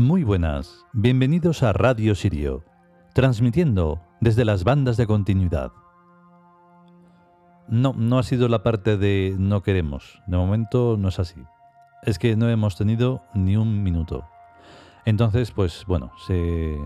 Muy buenas, bienvenidos a Radio Sirio, transmitiendo desde las bandas de continuidad. No, no ha sido la parte de no queremos, de momento no es así. Es que no hemos tenido ni un minuto. Entonces, pues bueno, se,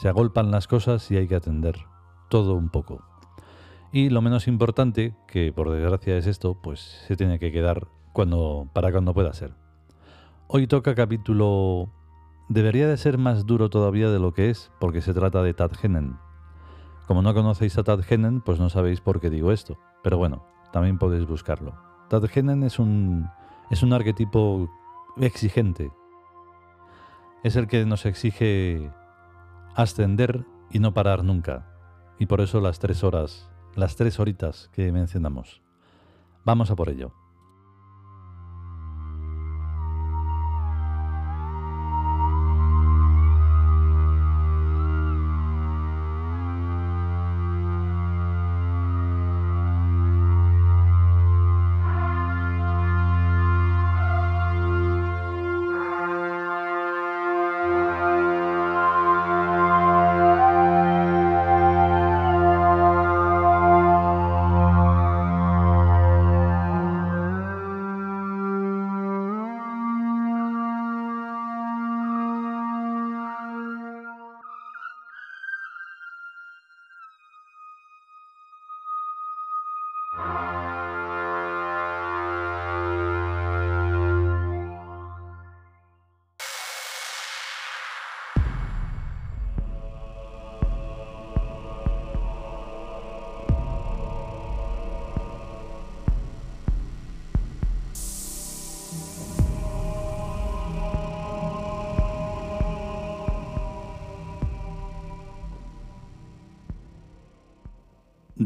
se agolpan las cosas y hay que atender todo un poco. Y lo menos importante, que por desgracia es esto, pues se tiene que quedar cuando, para cuando pueda ser. Hoy toca capítulo... Debería de ser más duro todavía de lo que es, porque se trata de Tadgenen. Como no conocéis a Tadgenen, pues no sabéis por qué digo esto. Pero bueno, también podéis buscarlo. Tadgenen es un, es un arquetipo exigente. Es el que nos exige ascender y no parar nunca. Y por eso las tres horas, las tres horitas que mencionamos. Vamos a por ello.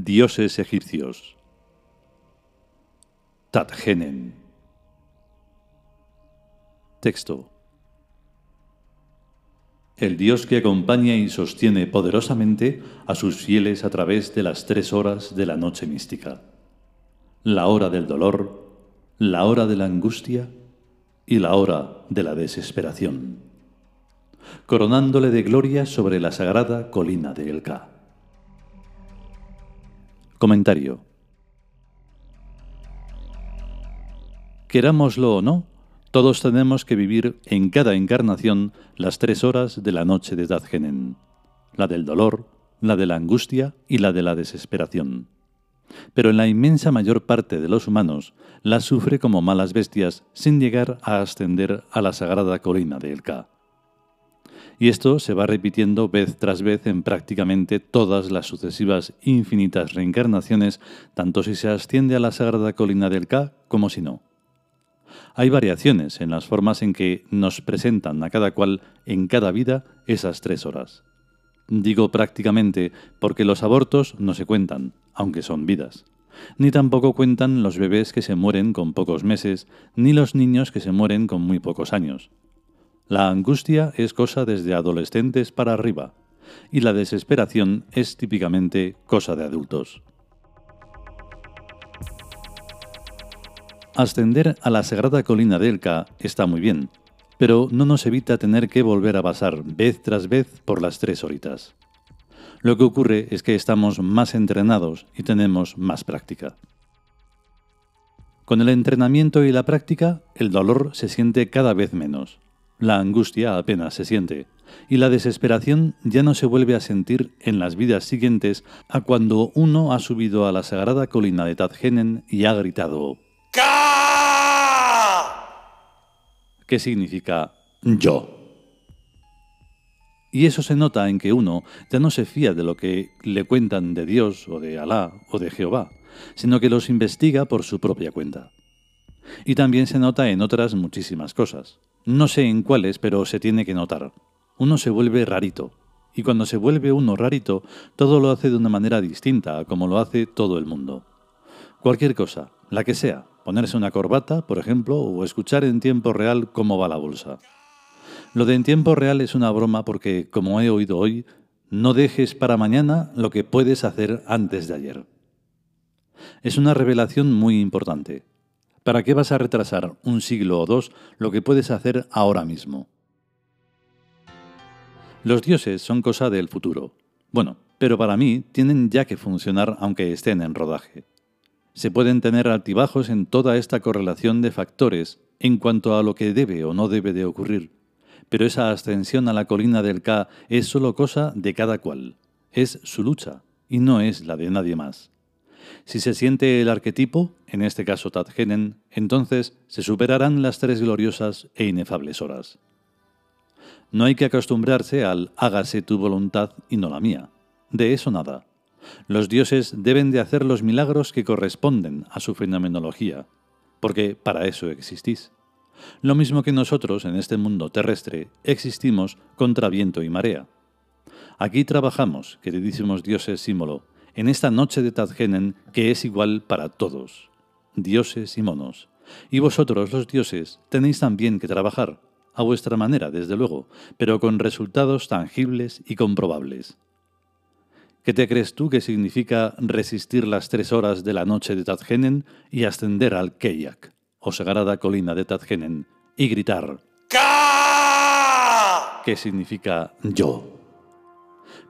Dioses egipcios. Tadgenen. Texto. El Dios que acompaña y sostiene poderosamente a sus fieles a través de las tres horas de la noche mística. La hora del dolor, la hora de la angustia y la hora de la desesperación. Coronándole de gloria sobre la sagrada colina de Elka. Comentario. Querámoslo o no, todos tenemos que vivir en cada encarnación las tres horas de la noche de Tadgenen, la del dolor, la de la angustia y la de la desesperación. Pero en la inmensa mayor parte de los humanos las sufre como malas bestias sin llegar a ascender a la sagrada colina de Elka y esto se va repitiendo vez tras vez en prácticamente todas las sucesivas infinitas reencarnaciones, tanto si se asciende a la sagrada colina del K como si no. Hay variaciones en las formas en que nos presentan a cada cual en cada vida esas tres horas. Digo prácticamente porque los abortos no se cuentan, aunque son vidas. Ni tampoco cuentan los bebés que se mueren con pocos meses, ni los niños que se mueren con muy pocos años. La angustia es cosa desde adolescentes para arriba y la desesperación es típicamente cosa de adultos. Ascender a la sagrada colina de Elka está muy bien, pero no nos evita tener que volver a pasar vez tras vez por las tres horitas. Lo que ocurre es que estamos más entrenados y tenemos más práctica. Con el entrenamiento y la práctica, el dolor se siente cada vez menos. La angustia apenas se siente, y la desesperación ya no se vuelve a sentir en las vidas siguientes a cuando uno ha subido a la sagrada colina de Tadgenen y ha gritado ¡Ka! ¿Qué significa yo? Y eso se nota en que uno ya no se fía de lo que le cuentan de Dios o de Alá o de Jehová, sino que los investiga por su propia cuenta. Y también se nota en otras muchísimas cosas. No sé en cuáles, pero se tiene que notar. Uno se vuelve rarito. Y cuando se vuelve uno rarito, todo lo hace de una manera distinta a como lo hace todo el mundo. Cualquier cosa, la que sea, ponerse una corbata, por ejemplo, o escuchar en tiempo real cómo va la bolsa. Lo de en tiempo real es una broma porque, como he oído hoy, no dejes para mañana lo que puedes hacer antes de ayer. Es una revelación muy importante. ¿Para qué vas a retrasar un siglo o dos lo que puedes hacer ahora mismo? Los dioses son cosa del futuro. Bueno, pero para mí tienen ya que funcionar aunque estén en rodaje. Se pueden tener altibajos en toda esta correlación de factores en cuanto a lo que debe o no debe de ocurrir, pero esa ascensión a la colina del K es solo cosa de cada cual, es su lucha y no es la de nadie más. Si se siente el arquetipo, en este caso Tadgenen, entonces se superarán las tres gloriosas e inefables horas. No hay que acostumbrarse al hágase tu voluntad y no la mía. De eso nada. Los dioses deben de hacer los milagros que corresponden a su fenomenología, porque para eso existís. Lo mismo que nosotros en este mundo terrestre existimos contra viento y marea. Aquí trabajamos, queridísimos dioses símbolo, en esta noche de Tadgenen que es igual para todos, dioses y monos. Y vosotros, los dioses, tenéis también que trabajar, a vuestra manera, desde luego, pero con resultados tangibles y comprobables. ¿Qué te crees tú que significa resistir las tres horas de la noche de Tadgenen y ascender al Keyak, o sagrada colina de Tadgenen, y gritar ¡Ka! ¿Qué significa yo?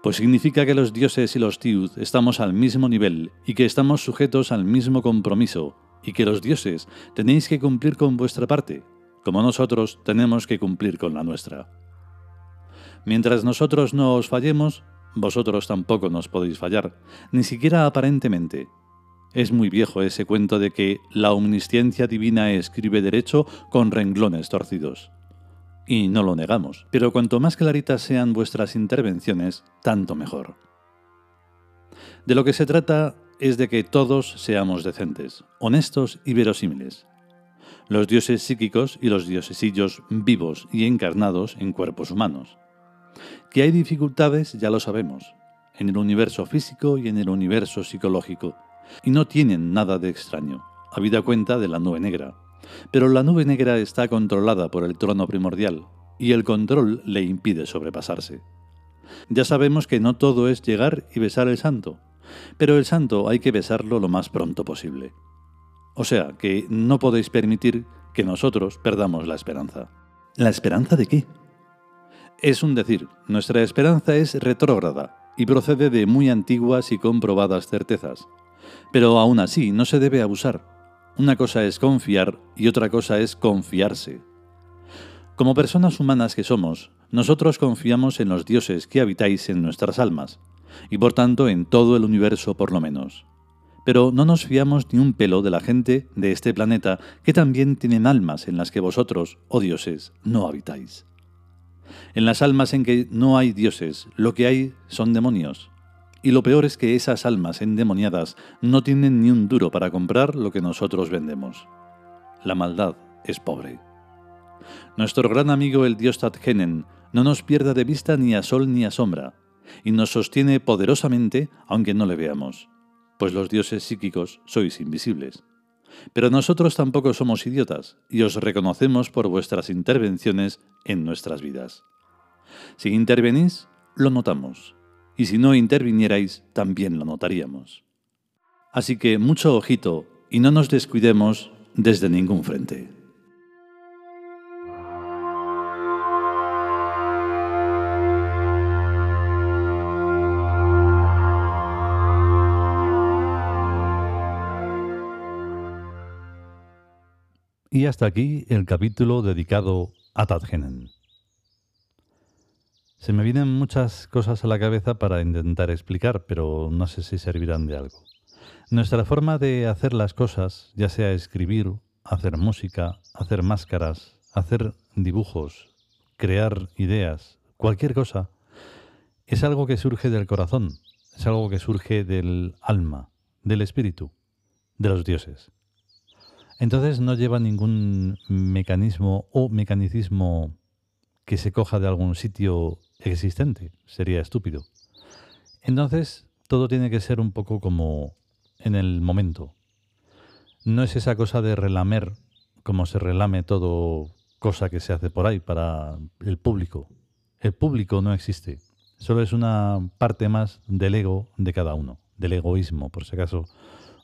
Pues significa que los dioses y los tiud estamos al mismo nivel y que estamos sujetos al mismo compromiso, y que los dioses tenéis que cumplir con vuestra parte, como nosotros tenemos que cumplir con la nuestra. Mientras nosotros no os fallemos, vosotros tampoco nos podéis fallar, ni siquiera aparentemente. Es muy viejo ese cuento de que la omnisciencia divina escribe derecho con renglones torcidos y no lo negamos, pero cuanto más claritas sean vuestras intervenciones, tanto mejor. De lo que se trata es de que todos seamos decentes, honestos y verosímiles. Los dioses psíquicos y los diosesillos vivos y encarnados en cuerpos humanos. Que hay dificultades ya lo sabemos, en el universo físico y en el universo psicológico, y no tienen nada de extraño, habida cuenta de la nube negra, pero la nube negra está controlada por el trono primordial, y el control le impide sobrepasarse. Ya sabemos que no todo es llegar y besar el santo, pero el santo hay que besarlo lo más pronto posible. O sea, que no podéis permitir que nosotros perdamos la esperanza. ¿La esperanza de qué? Es un decir, nuestra esperanza es retrógrada y procede de muy antiguas y comprobadas certezas. Pero aún así no se debe abusar. Una cosa es confiar y otra cosa es confiarse. Como personas humanas que somos, nosotros confiamos en los dioses que habitáis en nuestras almas, y por tanto en todo el universo por lo menos. Pero no nos fiamos ni un pelo de la gente de este planeta que también tienen almas en las que vosotros, oh dioses, no habitáis. En las almas en que no hay dioses, lo que hay son demonios, y lo peor es que esas almas endemoniadas no tienen ni un duro para comprar lo que nosotros vendemos. La maldad es pobre. Nuestro gran amigo el dios Tadgenen no nos pierda de vista ni a sol ni a sombra, y nos sostiene poderosamente aunque no le veamos, pues los dioses psíquicos sois invisibles. Pero nosotros tampoco somos idiotas, y os reconocemos por vuestras intervenciones en nuestras vidas. Si intervenís, lo notamos, y si no intervinierais también lo notaríamos. Así que mucho ojito y no nos descuidemos desde ningún frente. Y hasta aquí el capítulo dedicado a Tadgenen. Se me vienen muchas cosas a la cabeza para intentar explicar, pero no sé si servirán de algo. Nuestra forma de hacer las cosas, ya sea escribir, hacer música, hacer máscaras, hacer dibujos, crear ideas, cualquier cosa, es algo que surge del corazón, es algo que surge del alma, del espíritu, de los dioses. Entonces no lleva ningún mecanismo o mecanicismo que se coja de algún sitio existente. Sería estúpido. Entonces, todo tiene que ser un poco como en el momento. No es esa cosa de relamer, como se relame todo cosa que se hace por ahí para el público. El público no existe. Solo es una parte más del ego de cada uno, del egoísmo, por si acaso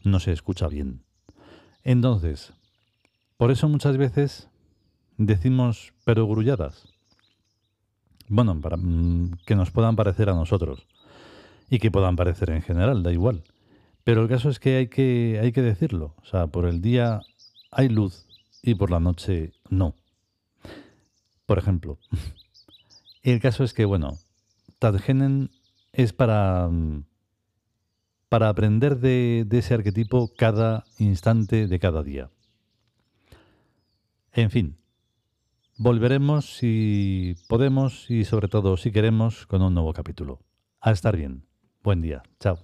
no se escucha bien. Entonces, por eso muchas veces decimos perogrulladas Bueno, para mm, que nos puedan parecer a nosotros y que puedan parecer en general, da igual. Pero el caso es que hay que, hay que decirlo. O sea, por el día hay luz y por la noche no. Por ejemplo, el caso es que, bueno, Tadgenen es para, mm, para aprender de, de ese arquetipo cada instante de cada día. En fin, volveremos si podemos y sobre todo si queremos con un nuevo capítulo. A estar bien. Buen día. Chao.